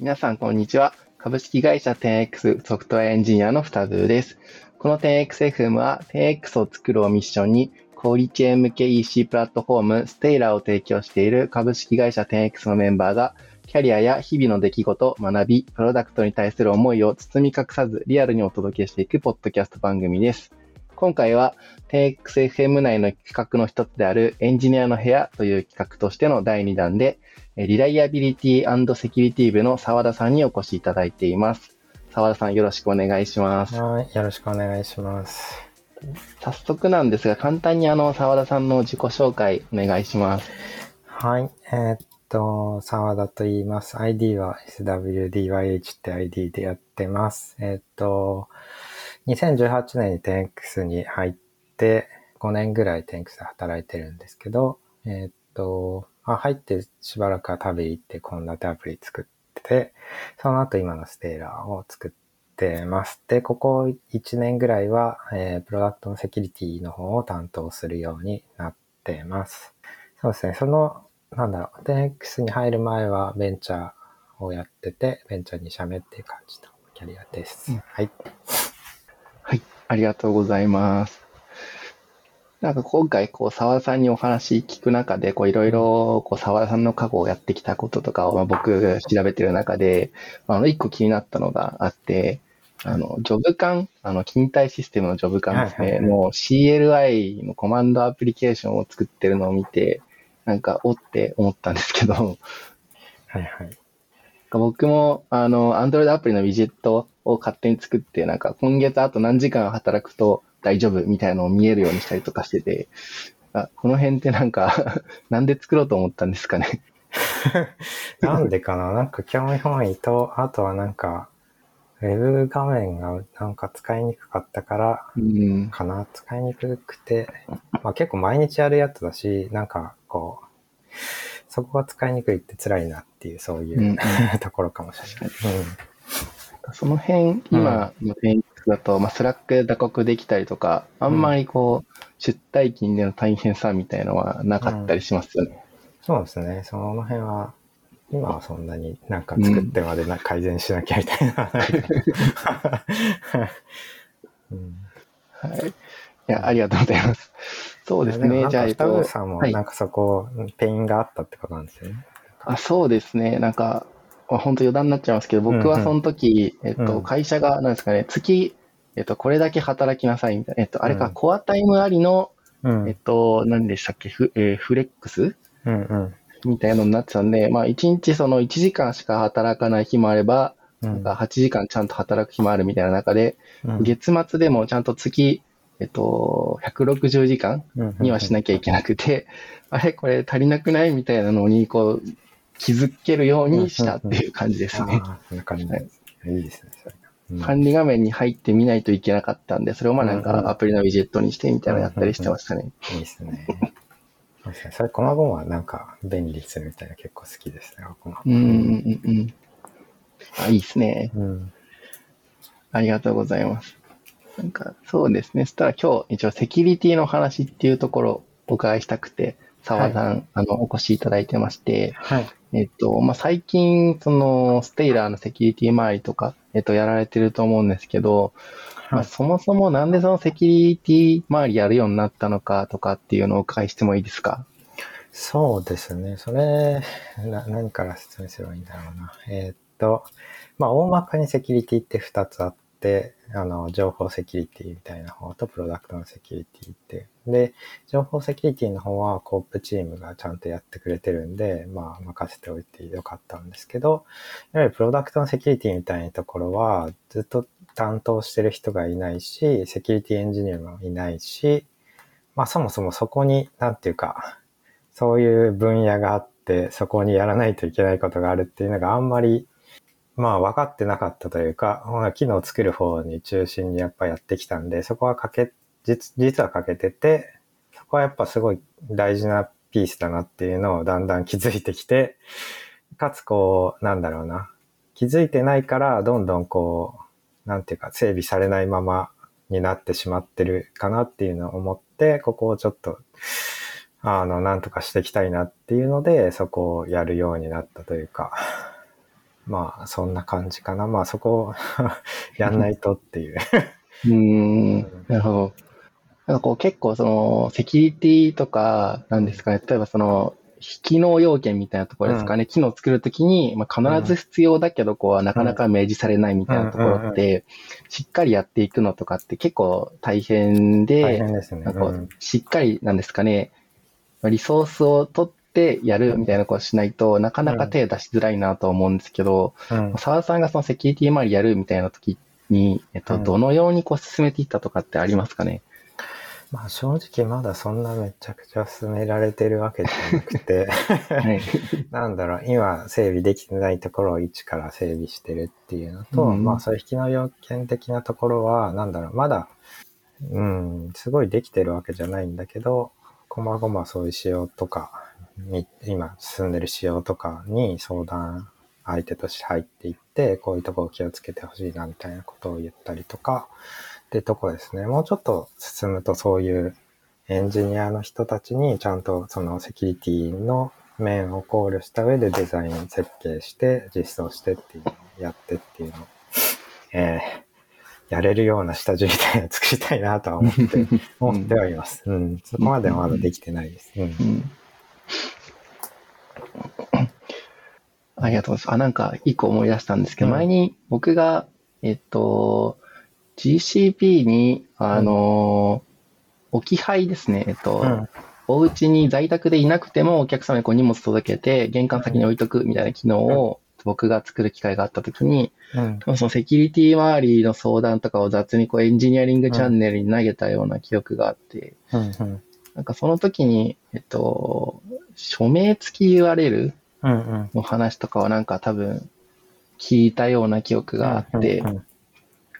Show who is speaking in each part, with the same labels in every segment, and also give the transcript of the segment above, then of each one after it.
Speaker 1: 皆さん、こんにちは。株式会社 10X ソフトウェアエンジニアのふたずーです。この 10XFM は 10X を作るをミッションに、小売チェーン向け EC プラットフォームステイラーを提供している株式会社 10X のメンバーが、キャリアや日々の出来事、学び、プロダクトに対する思いを包み隠さずリアルにお届けしていくポッドキャスト番組です。今回は 10XFM 内の企画の一つであるエンジニアの部屋という企画としての第2弾で、リライアビリティセキュリティ部の澤田さんにお越しいただいています。澤田さんよろしくお願いします。
Speaker 2: はい、よろしくお願いします。
Speaker 1: 早速なんですが、簡単にあの、澤田さんの自己紹介お願いします。
Speaker 2: はい、えー、っと、澤田と言います。ID は SWDYH って ID でやってます。えー、っと、2018年に 10X に入って、5年ぐらい 10X で働いてるんですけど、えー、っと、まあ、入ってしばらくは食べ行って献立アプリ作ってて、その後今のステーラーを作ってます。で、ここ1年ぐらいは、えー、プロダクトのセキュリティの方を担当するようになってます。そうですね。その、なんだろう、10X に入る前はベンチャーをやってて、ベンチャー2社目っていう感じのキャリアです。うん、はい。
Speaker 1: はい。ありがとうございます。なんか今回、こう、沢田さんにお話聞く中で、こう、いろいろ、こう、沢田さんの過去をやってきたこととかを、まあ、僕が調べてる中で、あの、一個気になったのがあって、あの、ジョブ間、あの、勤怠システムのジョブ間ですね、もう CLI のコマンドアプリケーションを作ってるのを見て、なんか、おって思ったんですけど、はい
Speaker 2: はい。
Speaker 1: 僕も、あの、Android アプリのウィジェットを勝手に作って、なんか、今月あと何時間働くと、大丈夫みたいなのを見えるようにしたりとかしてて、あこの辺ってなんか なんで作ろうと思ったんですかね？
Speaker 2: なんでかな？なんか興味本位と、あとはなんか、ウェブ画面がなんか使いにくかったからかな、うん、使いにくくて、まあ結構毎日やるやつだし、なんかこう、そこが使いにくいって辛いなっていう、そういう、うん、ところかもしれない。うん
Speaker 1: その辺、今の勉強だと、まあ、 Slack で打刻できたりとか、あんまりこう、出退勤での大変さみたいのはなかったりしますよね。
Speaker 2: そうですね。その辺は、今はそんなになんか作ってまでな、改善しなきゃみたいな。
Speaker 1: うん、はい。いや、ありがとうございます。そうですね。
Speaker 2: じゃあ、えっと。さんもなんかそこ、はい、ペインがあったってことなんですよね。
Speaker 1: あそうですね。なんか、本当余談になっちゃいますけど、僕はその時、うんうん、えっと、会社が、なんですかね、月、えっと、これだけ働きなさいみたいな、えっと、あれか、うん、コアタイムありの、うん、えっと、何でしたっけ、フ,、えー、フレックス、うんうん、みたいなのになってたんで、まあ、1日その1時間しか働かない日もあれば、なんか8時間ちゃんと働く日もあるみたいな中で、月末でもちゃんと月、えっと、160時間にはしなきゃいけなくて、あれこれ足りなくないみたいなのに、こう、気づけるようにしたっていう感じですね。
Speaker 2: そんな感じです。いいですね、
Speaker 1: 管理画面に入ってみないといけなかったんで、それをまあなんかアプリのウィジェットにしてみたいなのやったりしてましたね。
Speaker 2: いいですね。それ、コマゴはなんか便利するみたいな結構好きですね、
Speaker 1: コマうんうんうん。あ、いいですね。うん。ありがとうございます。なんか、そうですね。そしたら今日、一応セキュリティの話っていうところをお伺いしたくて、澤さん、はい、あの、お越しいただいてまして、はい。えっと、まあ、最近、その、ステイラーのセキュリティ周りとか、えっと、やられてると思うんですけど、はい、まあ、そもそもなんでそのセキュリティ周りやるようになったのかとかっていうのをお伺いしてもいいですか？
Speaker 2: そうですね。それ、な、何から説明すればいいんだろうな。えー、っと、まあ、大まかにセキュリティって2つあって、あの、情報セキュリティみたいな方と、プロダクトのセキュリティって。で、情報セキュリティの方は、コープチームがちゃんとやってくれてるんで、まあ、任せておいてよかったんですけど、やはりプロダクトのセキュリティみたいなところは、ずっと担当してる人がいないし、セキュリティエンジニアもいないし、まあ、そもそもそこに、なんていうか、そういう分野があって、そこにやらないといけないことがあるっていうのがあんまりまあ分かってなかったというか、まあ、機能を作る方に中心にやっぱやってきたんで、そこはかけ、実実はかけてて、そこはやっぱすごい大事なピースだなっていうのをだんだん気づいてきて、かつこう、なんだろうな、気づいてないからどんどんこう、なんていうか整備されないままになってしまってるかなっていうのを思って、ここをちょっと、あの、なんとかしていきたいなっていうので、そこをやるようになったというか、まあ、そんな感じかな。まあ、そこを やんないとっていう。
Speaker 1: うーん、なるほど。なんかこう結構そのセキュリティとかなんですかね、例えばその機能要件みたいなところですかね、機能を作るときに、まあ、必ず必要だけど、こう、なかなか明示されないみたいなところ
Speaker 2: うん。
Speaker 1: って、しっかりやっていくのとかって結構大変で、
Speaker 2: 大変ですね。
Speaker 1: しっかりなんですかね、リソースを取ってやるみたいなことをしないとなかなか手出しづらいなと思うんですけど、
Speaker 2: うん。
Speaker 1: 澤さんがそのセキュリティ周りやるみたいな時に、えっと、
Speaker 2: うん。
Speaker 1: どのようにこう進めていったとかってありますかね？
Speaker 2: まあ正直まだそんなめちゃくちゃ進められてるわけじゃなくて、
Speaker 1: はい。
Speaker 2: なんだろう、今整備できてないところを一から整備してるっていうのと、
Speaker 1: うん。
Speaker 2: まあそういう引きの要件的なところは、なんだろう、まだ、うん、すごいできてるわけじゃないんだけど、こまごまそういう仕様とかに、今進んでる仕様とかに相談相手として入っていって、こういうとこを気をつけてほしいなみたいなことを言ったりとか、ってとこですね。もうちょっと進むとそういうエンジニアの人たちにちゃんとそのセキュリティの面を考慮した上でデザイン設計して実装してっていうのをやってっていうのを、えーやれるような下地みたいなの作りたいなとは思って、思ってはいます。うん。そこまではまだできてないです。うん。
Speaker 1: うんありがとうございます。あ、なんか一個思い出したんですけど、
Speaker 2: うん
Speaker 1: 前に僕が、えっと、GCP に、あの、置き配ですね。えっと、
Speaker 2: うん
Speaker 1: お家に在宅でいなくてもお客様にこう荷物届けて、玄関先に置いとくみたいな機能を僕が作る機会があったときに、
Speaker 2: うん。
Speaker 1: そのセキュリティ周りの相談とかを雑にこうエンジニアリングチャンネルに投げたような記憶があって、
Speaker 2: うん。うん。
Speaker 1: なんかその時に、えっと、署名付き URL。の話とかはなんか多分聞いたような記憶があって
Speaker 2: う、ん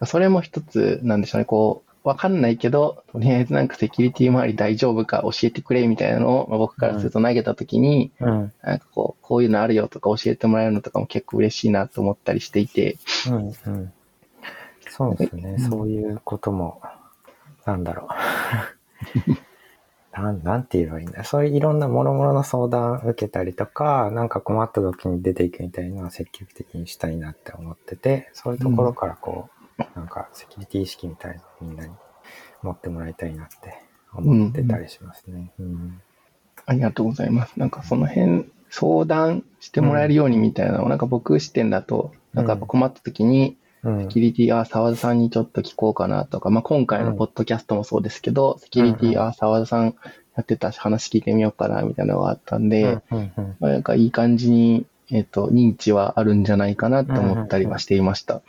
Speaker 1: それも一つなんでしょうね、こう、わかんないけど、とりあえずなんかセキュリティ周り大丈夫か教えてくれみたいなのを、まあ、僕からすると投げた時に、
Speaker 2: うん。
Speaker 1: なんかこう、こういうのあるよとか教えてもらえるのとかも結構嬉しいなと思ったりしていて、
Speaker 2: うん。うん。そうですね。
Speaker 1: うん
Speaker 2: そういうことも、なんだろう。なん、なんて言えばいいんだ？そういういろんな諸々の相談受けたりとか、なんか困った時に出ていくみたいなのは積極的にしたいなって思ってて、そういうところからこう、なんかセキュリティ意識みたいなみんなに持ってもらいたいなって思ってたりしますね。うん。
Speaker 1: ありがとうございます。なんかその辺、相談してもらえるようにみたいなのを、なんか僕視点だと、なんか困った時に、セキュリティ、あ、沢田さんにちょっと聞こうかなとか、まあ、今回のポッドキャストもそうですけど、セキュリティ、
Speaker 2: うん。
Speaker 1: あ、沢田さんやってたし話聞いてみようかなみたいなのがあったんで、
Speaker 2: うんうんうん
Speaker 1: まあ、なんかいい感じに、えっ、と、認知はあるんじゃないかなと思ったりはしていました。
Speaker 2: よ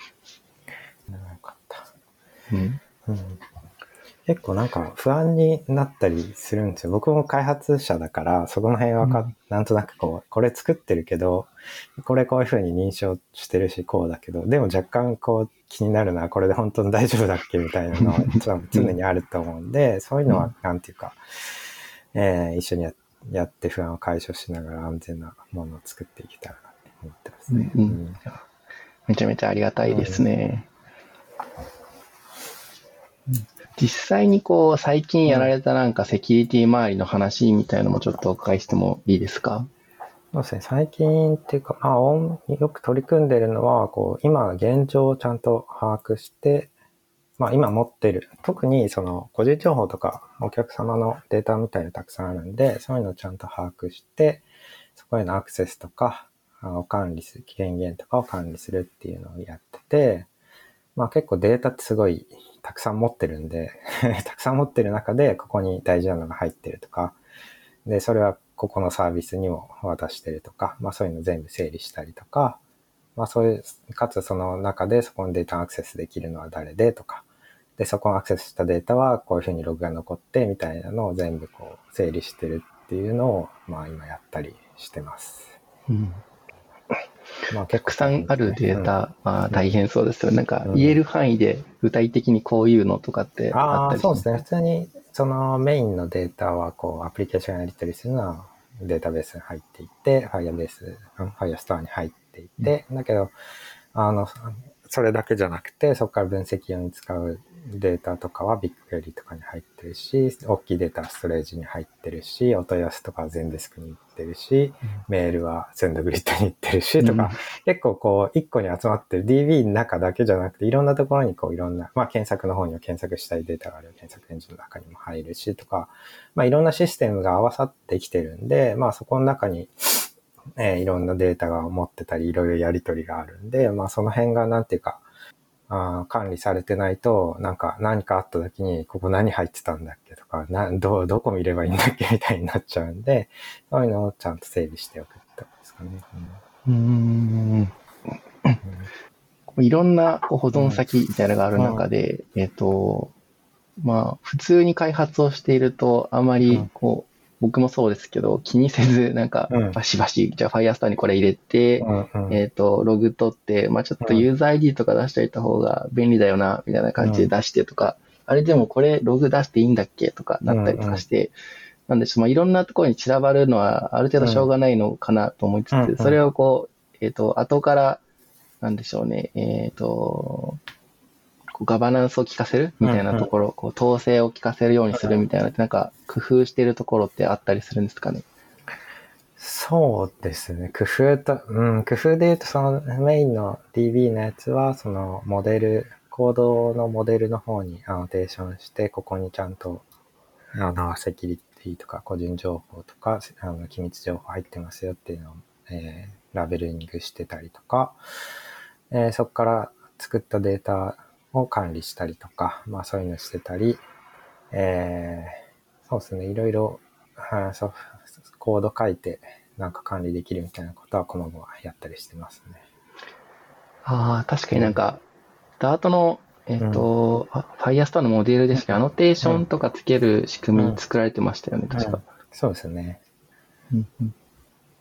Speaker 2: かった。
Speaker 1: うん。
Speaker 2: うん結構なんか不安になったりするんですよ。僕も開発者だから、そこの辺はか、
Speaker 1: うん
Speaker 2: なんとなくこう、これ作ってるけど、これこういう風に認証してるし、こうだけど、でも若干こう気になるのはこれで本当に大丈夫だっけみたいなのは常 常にあると思うんで、そういうのはなんていうか、えー一緒にややって不安を解消しながら安全なものを作っていけたらなって思ってますね。
Speaker 1: うんうんめちゃめちゃありがたいですね。実際にこう、最近やられたなんかセキュリティ周りの話みたいのもちょっとお伺いしてもいいですか？
Speaker 2: そうですね。最近っていうか、まあ、よく取り組んでるのは、こう、今現状をちゃんと把握して、まあ、今持ってる、特にその、個人情報とか、お客様のデータみたいなたくさんあるんで、そういうのをちゃんと把握して、そこへのアクセスとか、を管理する、権限とかを管理するっていうのをやってて、まあ結構データってすごいたくさん持ってるんで、たくさん持ってる中でここに大事なのが入ってるとか、で、それはここのサービスにも渡してるとか、まあそういうの全部整理したりとか、まあそういう、かつその中でそこのデータアクセスできるのは誰でとか、で、そこのアクセスしたデータはこういうふうにログが残ってみたいなのを全部こう整理してるっていうのを、まあ今やったりしてます。
Speaker 1: うん。
Speaker 2: まあ
Speaker 1: たくさんあるデータ、まあ
Speaker 2: ん
Speaker 1: 大変そうですよ。なんか
Speaker 2: うん。
Speaker 1: 言える範囲で具体的にこういうのとかって
Speaker 2: あ
Speaker 1: ったり
Speaker 2: そうですね。普通に、そのメインのデータは、こう、アプリケーションやり取りするのは、データベースに入っていって、Firebase、うん Firestore に入っていって、だけど、あの、それだけじゃなくて、そこから分析用に使うデータとかはビッグクエリとかに入ってるし、大きいデータはストレージに入ってるし、お問い合わせとかは全デスクに行ってるし、メールはセンドグリッドに行ってるし、とか、結構こう、一個に集まってる DB の中だけじゃなくて、いろんなところにこう、いろんな、まあ検索の方には検索したいデータがある検索エンジンの中にも入るし、とか、まあいろんなシステムが合わさってきてるんで、まあそこの中に、えー、いろんなデータが持ってたり、いろいろやり取りがあるんで、まあその辺がなんていうか、あ管理されてないと、なんか何かあった時に、ここ何入ってたんだっけとか、など、どこ見ればいいんだっけ みたいになっちゃうんで、そういうのをちゃんと整備しておくってことですかね。
Speaker 1: うん。うんいろんな保存先みたいなのがある中で、えっ、と、まあ、普通に開発をしていると、あまり、こう、僕もそうですけど、気にせず、なんか、バシバシ、じゃあ Firestore にこれ入れて、えっ、と、ログ取って、まあちょっとユーザー ID とか出しておいた方が便利だよな、みたいな感じで出してとか、あれでもこれログ出していいんだっけとかなったりとかして、なんで、まあいろんなところに散らばるのは、ある程度しょうがないのかなと思いつつ、それをこう、えっ、と、後から、なんでしょうね、えっ、と、ガバナンスを効かせるみたいなところ、こう統制を効かせるようにするみたいな、なんか工夫してるところってあったりするんですかね？
Speaker 2: そうですね。工夫と、うん、工夫で言うと、そのメインの DB のやつは、そのモデル、コードのモデルの方にアノテーションして、ここにちゃんと、あの、セキュリティとか個人情報とか、あの、機密情報入ってますよっていうのを、えー、ラベリングしてたりとか、えー、そこから作ったデータを管理したりとか、まあそういうのしてたり、えー、そうですね、いろいろ、はそうコード書いてなんか管理できるみたいなことはこの後はやったりしてますね。
Speaker 1: ああ、確かになんか、ダートの、えっ、ー、と、うん、Firestore のモデルですね、アノテーションとかつける仕組み作られてましたよね、うん、確か、うん、
Speaker 2: そうですね。うんうん、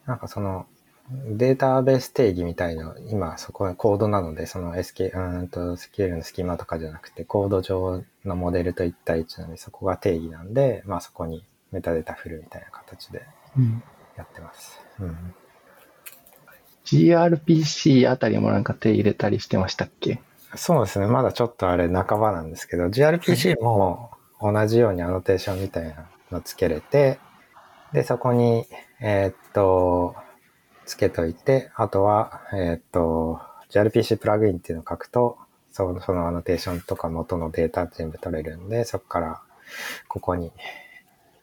Speaker 2: なんかその、データベース定義みたいな、今そこはコードなので、その SK、うんと、スケールのスキマとかじゃなくて、コード上のモデルと1対1なので、そこが定義なんで、まあそこにメタデータ振るみたいな形でやってます。うん、うん、
Speaker 1: gRPC あたりもなんか手入れたりしてましたっけ？
Speaker 2: そうですね。まだちょっとあれ半ばなんですけど、gRPC も同じようにアノテーションみたいなのつけれて、で、そこに、えー、っと、つけといて、あとは、えっ、と、gRPC プラグインっていうのを書くと、そのそのアノテーションとか元のデータ全部取れるんで、そこからここに、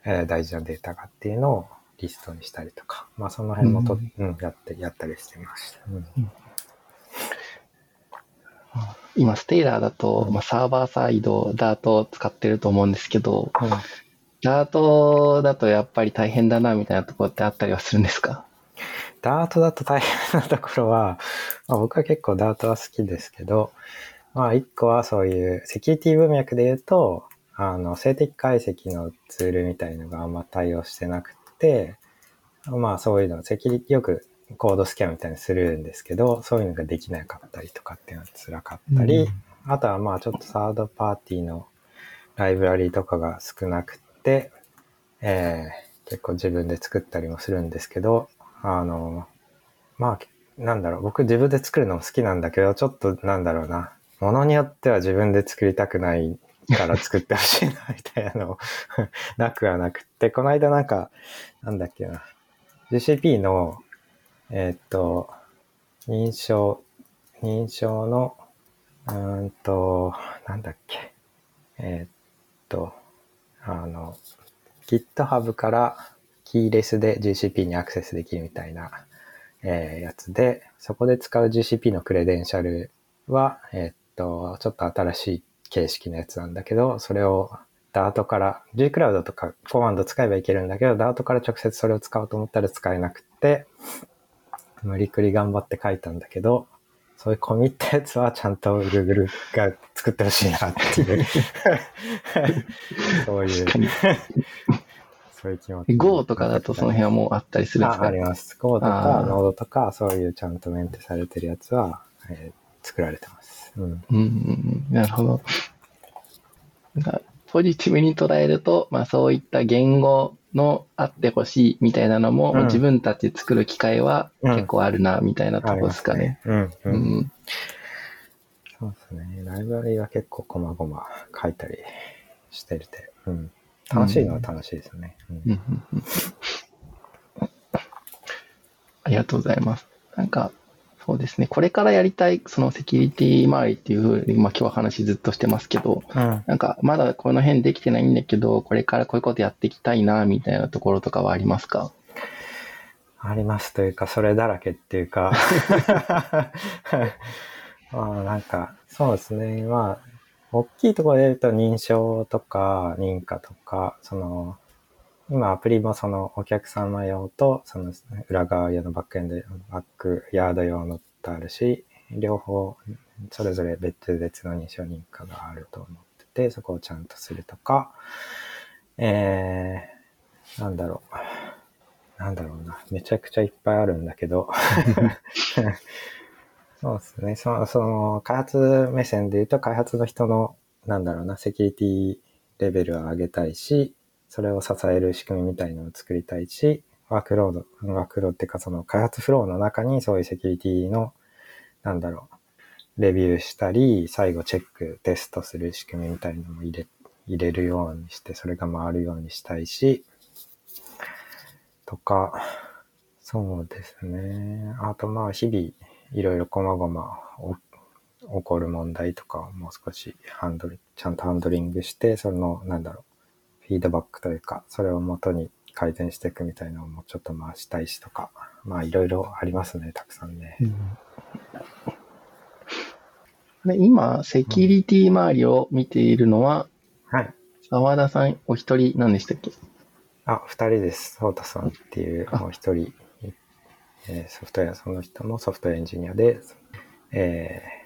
Speaker 2: えー、大事なデータがっていうのをリストにしたりとか、まあその辺もと、うん、うん、やって、やったりしてました。うん。うん。
Speaker 1: 今、ステイラーだと、まあ、サーバーサイド、ダートを使ってると思うんですけど、うん、ダートだとやっぱり大変だなみたいなところってあったりはするんですか？
Speaker 2: ダートだと大変なところは、まあ、僕は結構ダートは好きですけど、まあ一個はそういうセキュリティ文脈で言うと、あの、静的解析のツールみたいのがあんま対応してなくて、まあそういうの、セキュリティよくコードスキャンみたいにするんですけど、そういうのができなかったりとかっていうのは辛かったり、うん、あとはまあちょっとサードパーティーのライブラリーとかが少なくて、えー、結構自分で作ったりもするんですけど、あの、まあ、なんだろう、僕自分で作るのも好きなんだけど、ちょっとなんだろうな、ものによっては自分で作りたくないから作ってほしいな、みたいなの なくはなくって、この間なんか、なんだっけな、GCP の、えー、っと、認証、認証の、うんと、なんだっけ、えー、っと、あの、GitHub からキーレスで GCP にアクセスできるみたいな、えー、やつで、そこで使う GCP のクレデンシャルは、えー、っと、ちょっと新しい形式のやつなんだけど、それを Dart から、Gcloud とかコマンド使えばいけるんだけど、Dart から直接それを使おうと思ったら使えなくて、無理くり頑張って書いたんだけど、そういう込み入ったやつはちゃんと Google が作ってほしいなっていう。そういう
Speaker 1: そういう気持ち。Go とかだとその辺はもうあったりするんですか？
Speaker 2: あります。Go とか Node とか、そういうちゃんとメンテされてるやつは、えー、作られてます。
Speaker 1: うん。うん、うん、なるほど。ポジティブに捉えると、まあそういった言語のあってほしいみたいなのも、うん、自分たち作る機会は結構あるな、みたいなとこですかね。うん。うん、
Speaker 2: そうですね。ライブラリは結構こまごま書いたりしてるて、うん。楽しいのは楽しいですね。うん
Speaker 1: うんうんうんありがとうございます。なんか、そうですね。これからやりたい、そのセキュリティ周りっていうふうに、まあ今日は話ずっとしてますけど、
Speaker 2: うん
Speaker 1: なんかまだこの辺できてないんだけど、これからこういうことやっていきたいな、みたいなところとかはありますか？
Speaker 2: ありますというか、それだらけっていうか、まあなんか、そうですね。まあ、大きいところで言うと認証とか認可とか、その、今アプリもそのお客様用と、その裏側用のバックエンド、バックヤード用のとあるし、両方それぞれ別々の認証認可があると思ってて、そこをちゃんとするとか、えー、なんだろう。なんだろうな。めちゃくちゃいっぱいあるんだけど。そうですね。その、その、開発目線で言うと、開発の人の、なんだろうな、セキュリティレベルを上げたいし、それを支える仕組みみたいなのを作りたいし、ワークロード、ワークロードっていうか、その開発フローの中にそういうセキュリティの、なんだろう、レビューしたり、最後チェック、テストする仕組みみたいなのも入れ、入れるようにして、それが回るようにしたいし、とか、そうですね。あとまあ日々いろいろこまごま起こる問題とかをもう少しハンドル、ちゃんとハンドリングして、その、なんだろう、フィードバックというか、それを元に改善していくみたいなのもちょっと回したいしとか、まあいろいろありますね、たくさんね。
Speaker 1: で今、セキュリティ周りを見ているのは、
Speaker 2: はい。
Speaker 1: 澤田さんお一人なんでしたっけ？
Speaker 2: あ、二人です。ソータさんっていう、もう一人、えーソフトウェア、その人もソフトウェアエンジニアで、えー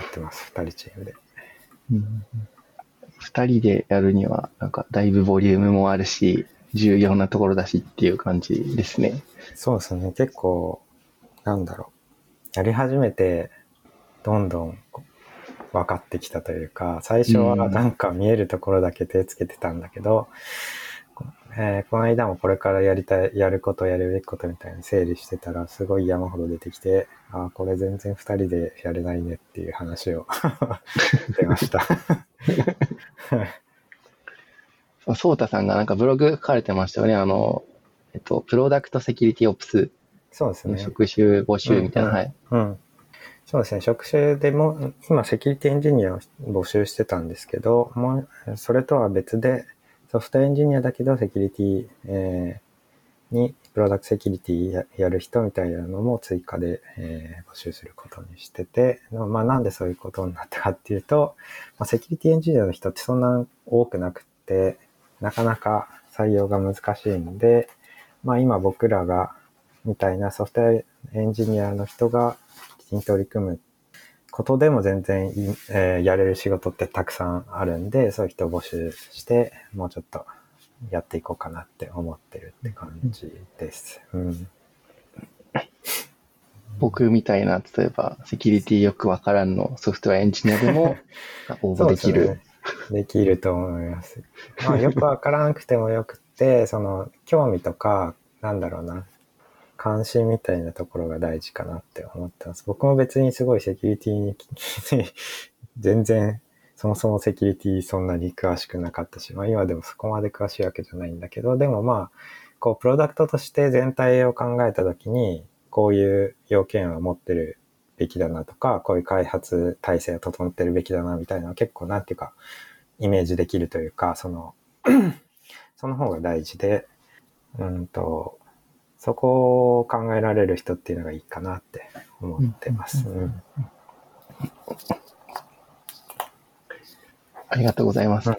Speaker 2: やってます。二人チームで。
Speaker 1: 二人でやるには、なんかだいぶボリュームもあるし、重要なところだしっていう感じですね。
Speaker 2: そうですね。結構、なんだろう。やり始めて、どんどん分かってきたというか、最初は
Speaker 1: うん
Speaker 2: なんか見えるところだけ手つけてたんだけど、こえーこの間もこれからやりたい、やること、やるべきことみたいに整理してたら、すごい山ほど出てきて、ああ、これ全然二人でやれないねっていう話を 出ました。
Speaker 1: そうソータさんがなんかブログ書かれてましたよね。あの、えっと、プロダクトセキュリティオプスの
Speaker 2: そうですね。
Speaker 1: 職種募集みたいな、
Speaker 2: うん
Speaker 1: はい。
Speaker 2: うん。そうですね。職種でも、今、セキュリティエンジニアを募集してたんですけど、もう、それとは別で、ソフトエンジニアだけど、セキュリティ、えーに、プロダクトセキュリティややる人みたいなのも追加で、えー募集することにしてて、まあ、なんでそういうことになったかっていうと、まあ、セキュリティエンジニアの人ってそんな多くなくて、なかなか採用が難しいんで、まあ今僕らが、みたいなソフトウェアエンジニアの人がきちんと取り組むことでも全然えーやれる仕事ってたくさんあるんで、そういう人を募集して、もうちょっとやっていこうかなって思ってるって感じです。うん。
Speaker 1: 僕みたいな、例えば、セキュリティよくわからんのソフトウェアエンジニアでも 応募できる。
Speaker 2: そうすねできると思います。まあよくわからなくてもよくて、その興味とか、なんだろうな、関心みたいなところが大事かなって思ってます。僕も別にすごいセキュリティに 全然そもそもセキュリティそんなに詳しくなかったし、まあ今でもそこまで詳しいわけじゃないんだけど、でもまあ、こうプロダクトとして全体を考えたときに、こういう要件を持ってるべきだなとか、こういう開発体制を整ってるべきだなみたいな結構なんていうか、イメージできるというか、その、その方が大事で、うんと、そこを考えられる人っていうのがいいかなって思ってます。うん
Speaker 1: ありがとうございます。
Speaker 2: うん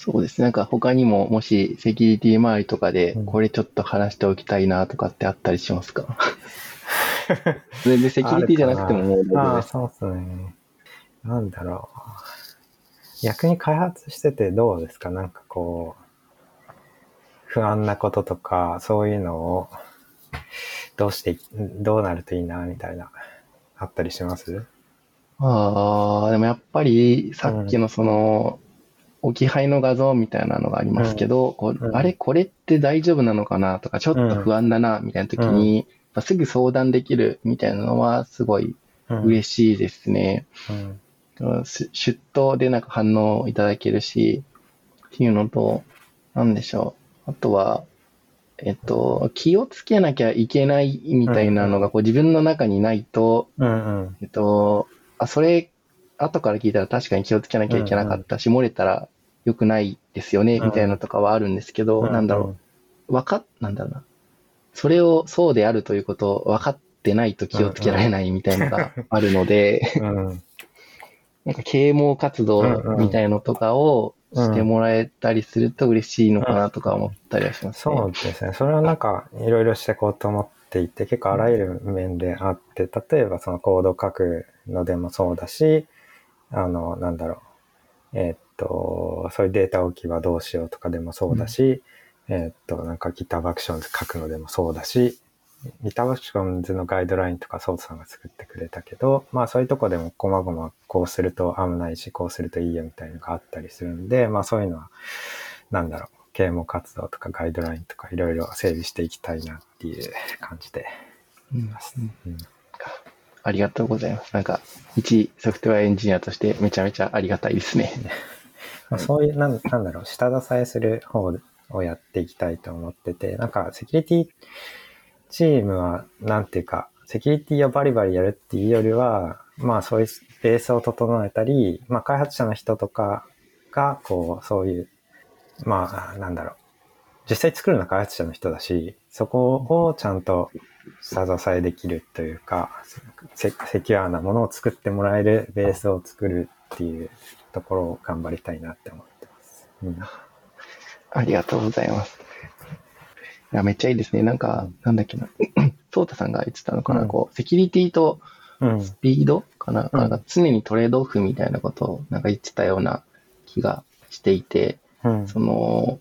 Speaker 1: そうですね。なんか他にも、もしセキュリティ周りとかで
Speaker 2: う、ん
Speaker 1: これちょっと話しておきたいなとかってあったりしますか？全然セキュリティじゃなくてももう大丈夫
Speaker 2: あ。そうっすね。なんだろう。逆に開発しててどうですか？なんかこう、不安なこととか、そういうのを、どうしてい、どうなるといいな、みたいな、あったりします？
Speaker 1: ああ、でもやっぱりさっきのその、置き配の画像みたいなのがありますけど、こう
Speaker 2: うん。
Speaker 1: あれ、これって大丈夫なのかなとか、ちょっと不安だな、みたいな時に、まあすぐ相談できるみたいなのは、すごい
Speaker 2: うん。
Speaker 1: 嬉しいですね。
Speaker 2: うん。
Speaker 1: す出頭でなんか反応いただけるし、っていうのと、なんでしょう。あとは、えっと、気をつけなきゃいけないみたいなのがこう自分の中にないと、
Speaker 2: うんうん。
Speaker 1: えっと、あ、それ、後から聞いたら確かに気をつけなきゃいけなかったし、漏れたら良くないですよね、みたいなのとかはあるんですけど、なんだろう。わかっ、なんだろうな。それをそうであるということを分かってないと気をつけられないみたいなのがあるので、
Speaker 2: うん。うん。
Speaker 1: なんか啓蒙活動みたいのとかをしてもらえたりすると嬉しいのかなとか思ったりはしますね。
Speaker 2: そうですね。それはなんか、いろいろしていこうと思っていて、結構あらゆる面であって、例えばそのコード書くのでもそうだし、あの、なんだろう。えーっと、そういうデータ置き場どうしようとかでもそうだし、えーっと、なんか GitHub Actions 書くのでもそうだし、GitHub Actions のガイドラインとかソートさんが作ってくれたけど、まあそういうとこでもこまごまこうすると危ないし、こうするといいよみたいなのがあったりするんで、まあそういうのは、なんだろう、啓蒙活動とかガイドラインとかいろいろ整備していきたいなっていう感じで
Speaker 1: うん
Speaker 2: います。うん
Speaker 1: ありがとうございます。なんか、一ソフトウェアエンジニアとしてめちゃめちゃありがたいですね。
Speaker 2: まあ、そういう、なんなんだろう、下支えする方をやっていきたいと思ってて、なんかセキュリティチームは、なんていうか、セキュリティをバリバリやるっていうよりは、まあそういうベースを整えたり、まあ開発者の人とかが、こう、そういう、まあ、なんだろう、実際作るのは開発者の人だし、そこをちゃんと下支えできるというか、セセキュアなものを作ってもらえるベースを作るっていうところを頑張りたいなって思ってます。うん。
Speaker 1: ありがとうございます。いや、めっちゃいいですね。なんか、なんだっけな。ソータさんが言ってたのかな、
Speaker 2: うん
Speaker 1: こう、セキュリティと
Speaker 2: うん。
Speaker 1: スピードかな、
Speaker 2: うん
Speaker 1: なんか常にトレードオフみたいなことをなんか言ってたような気がしていて、
Speaker 2: うん。
Speaker 1: その、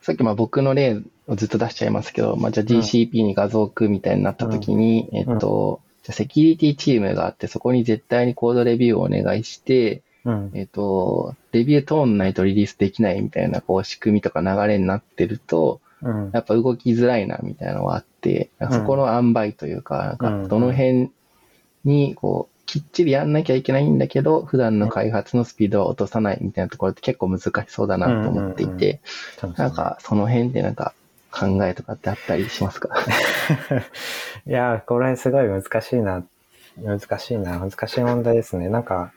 Speaker 1: さっきまあ僕の例をずっと出しちゃいますけど、まあじゃあ GCP に画像を置くみたいになった時に、えっと、じゃあセキュリティチームがあって、そこに絶対にコードレビューをお願いして、
Speaker 2: うん。
Speaker 1: えっと、レビュー通んないとリリースできないみたいな、こう仕組みとか流れになってると、
Speaker 2: うん。
Speaker 1: やっぱ動きづらいなみたいなのがあって、そこの塩梅というか、なんかどの辺にこう、きっちりやんなきゃいけないんだけど、普段の開発のスピードは落とさないみたいなところって結構難しそうだなと思ってい
Speaker 2: うんうん
Speaker 1: て、なんかその辺でなんか考えとかってあったりしますか？
Speaker 2: いやー、これすごい難しいな。難しいな。難しい問題ですね。なんか、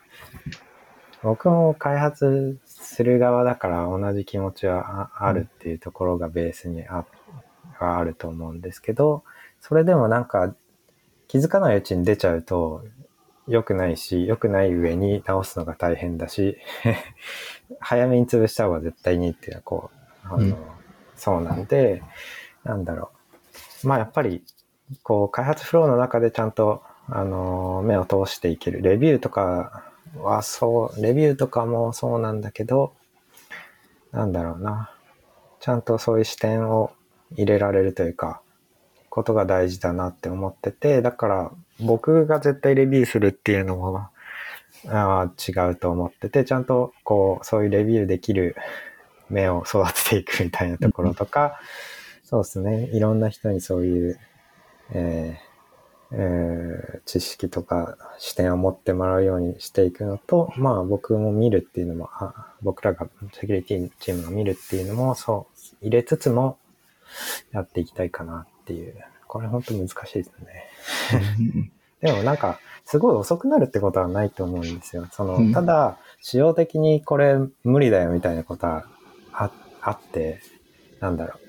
Speaker 2: 僕も開発する側だから同じ気持ちはああるっていうところがベースにあはあると思うんですけど、それでもなんか気づかないうちに出ちゃうと良くないし、良くない上に直すのが大変だし、早めに潰した方が絶対にいいっていうのはこう、あの、
Speaker 1: うん
Speaker 2: そうなんで、なんだろう。まあやっぱり、こう、開発フローの中でちゃんと、あの、目を通していける。レビューとかはそう、レビューとかもそうなんだけど、なんだろうな。ちゃんとそういう視点を入れられるというか、ことが大事だなって思ってて、だから僕が絶対レビューするっていうのも、あー違うと思ってて、ちゃんとこう、そういうレビューできる目を育てていくみたいなところとか、そうですね。いろんな人にそういう、えーえー知識とか視点を持ってもらうようにしていくのと、まあ僕も見るっていうのも、あ僕らがセキュリティチームが見るっていうのも、そう、入れつつもやっていきたいかなっていう。これ本当難しいですね。でもなんか、すごい遅くなるってことはないと思うんですよ。その、
Speaker 1: うん
Speaker 2: ただ、仕様的にこれ無理だよみたいなことはああって、なんだろう。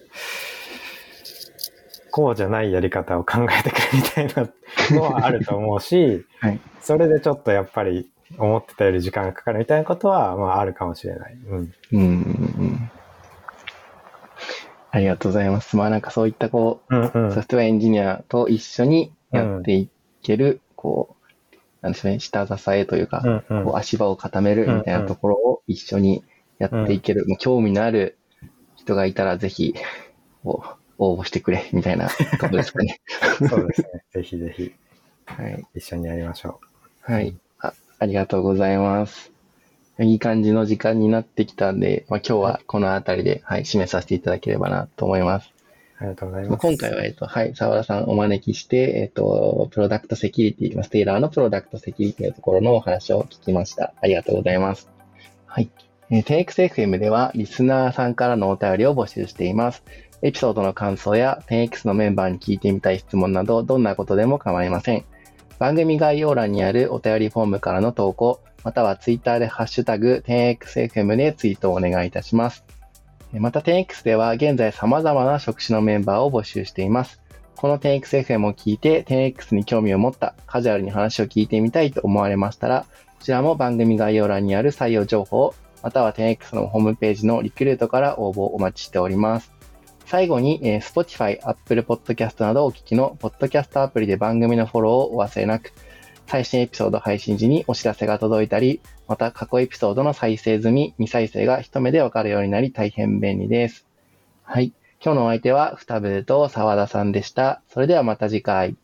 Speaker 2: こうじゃないやり方を考えてくるみたいなのはあると思うし、
Speaker 1: はい。
Speaker 2: それでちょっとやっぱり思ってたより時間がかかるみたいなことは、まああるかもしれない。うん。
Speaker 1: うんうんうん。ありがとうございます。まあなんかそういったこ
Speaker 2: うんう
Speaker 1: う、
Speaker 2: ん
Speaker 1: ソフトウェアエンジニアと一緒にやっていける、こう、なんでしょうね、下支えというか、
Speaker 2: うんうん
Speaker 1: こう足場を固めるみたいなところを一緒にやっていける、もう興味のある人がいたらぜひ、こう応募してくれ、みたいなことですかね。
Speaker 2: そうですね。ぜひぜひ
Speaker 1: はい。
Speaker 2: 一緒にやりましょ
Speaker 1: はい。あありがとうございます。いい感じの時間になってきたんで、まあ、今日はこのあたりで、はい、締めさせていただければなと思います。
Speaker 2: ありがとうございます。
Speaker 1: 今回は、えっと、はい、沢田さんお招きして、えっと、プロダクトセキュリティ、ステイラーのプロダクトセキュリティのところのお話を聞きました。ありがとうございます。はい。えー、10XFM では、リスナーさんからのお便りを募集しています。エピソードの感想や 10X のメンバーに聞いてみたい質問など、どんなことでも構いません。番組概要欄にあるお便りフォームからの投稿、またはツイッターでハッシュタグ 10XFM でツイートをお願いいたします。また 10X では現在様々な職種のメンバーを募集しています。この 10XFM を聞いて 10X に興味を持ったカジュアルに話を聞いてみたいと思われましたら、こちらも番組概要欄にある採用情報、または 10X のホームページのリクルートから応募をお待ちしております。最後に、えー、Spotify、Apple Podcast などお聞きのポッドキャストアプリで番組のフォローをお忘れなく、最新エピソード配信時にお知らせが届いたり、また過去エピソードの再生済み、未再生が一目でわかるようになり大変便利です。はい。今日のお相手は、ふたぶと沢田さんでした。それではまた次回。